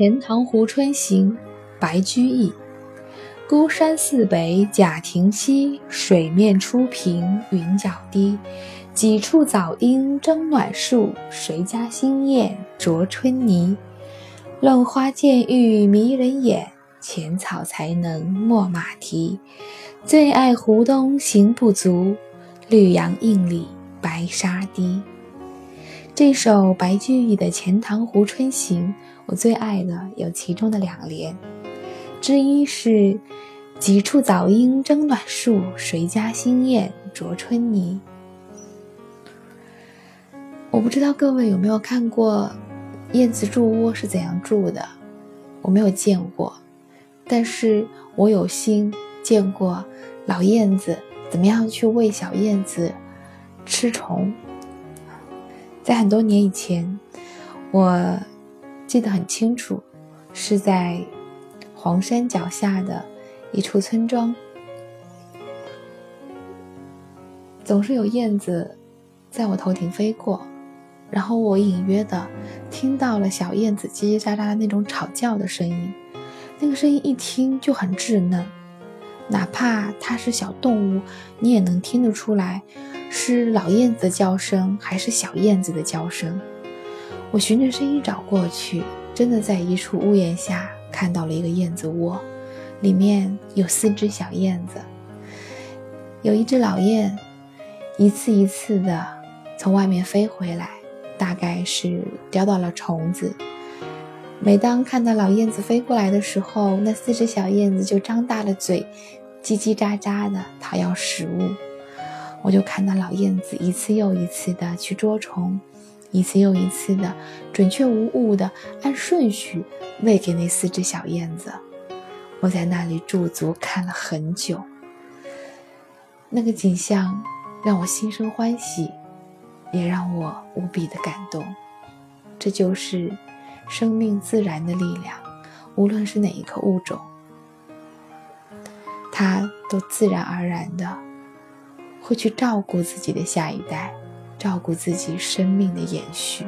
钱塘湖春行》白居易。孤山寺北贾亭西，水面初平云脚低。几处早莺争暖树，谁家新燕啄春泥？乱花渐欲迷人眼，浅草才能没马蹄。最爱湖东行不足，绿杨映里白沙堤。这首白居易的《钱塘湖春行》，我最爱的有其中的两联，之一是“几处早莺争暖树，谁家新燕啄春泥”。我不知道各位有没有看过燕子筑窝是怎样筑的，我没有见过，但是我有幸见过老燕子怎么样去喂小燕子吃虫。在很多年以前，我记得很清楚，是在黄山脚下的一处村庄，总是有燕子在我头顶飞过，然后我隐约的听到了小燕子叽叽喳喳的那种吵叫的声音，那个声音一听就很稚嫩，哪怕它是小动物，你也能听得出来。是老燕子的叫声，还是小燕子的叫声？我循着声音找过去，真的在一处屋檐下看到了一个燕子窝，里面有四只小燕子。有一只老燕，一次一次的从外面飞回来，大概是叼到了虫子。每当看到老燕子飞过来的时候，那四只小燕子就张大了嘴，叽叽喳喳的讨要食物。我就看到老燕子一次又一次的去捉虫，一次又一次的准确无误的按顺序喂给那四只小燕子。我在那里驻足看了很久，那个景象让我心生欢喜，也让我无比的感动。这就是生命自然的力量，无论是哪一个物种，它都自然而然的。会去照顾自己的下一代，照顾自己生命的延续。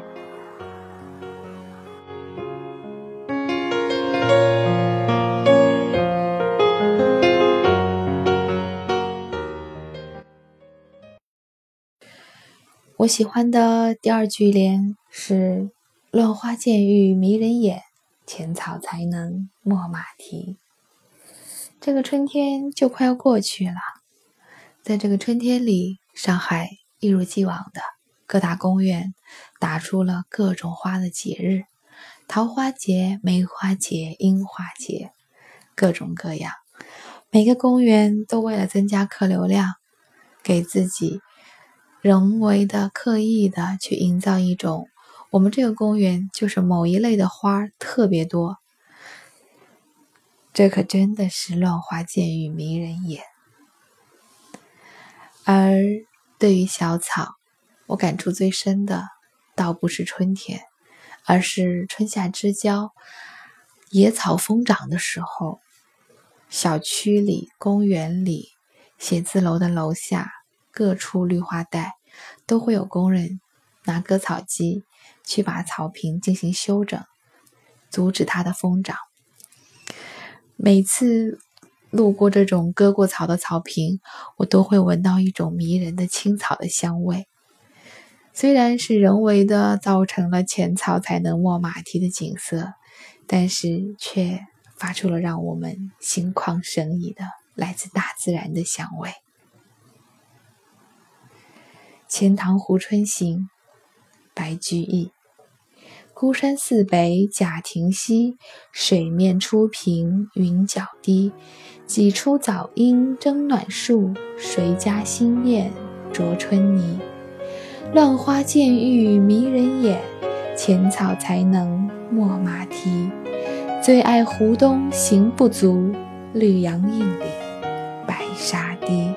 我喜欢的第二句联是“乱花渐欲迷人眼，浅草才能没马蹄”。这个春天就快要过去了。在这个春天里，上海一如既往的各大公园打出了各种花的节日：桃花节、梅花节、樱花节，各种各样。每个公园都为了增加客流量，给自己人为的、刻意的去营造一种我们这个公园就是某一类的花特别多。这可真的是乱花渐欲迷人眼。而对于小草，我感触最深的，倒不是春天，而是春夏之交，野草疯长的时候。小区里、公园里、写字楼的楼下，各处绿化带，都会有工人拿割草机去把草坪进行修整，阻止它的疯长。每次。路过这种割过草的草坪，我都会闻到一种迷人的青草的香味。虽然是人为的造成了浅草才能没马蹄的景色，但是却发出了让我们心旷神怡的来自大自然的香味。《钱塘湖春行》，白居易。孤山寺北贾亭西，水面初平云脚低。几处早莺争暖树，谁家新燕啄春泥？乱花渐欲迷人眼，浅草才能没马蹄。最爱湖东行不足，绿杨映里白沙堤。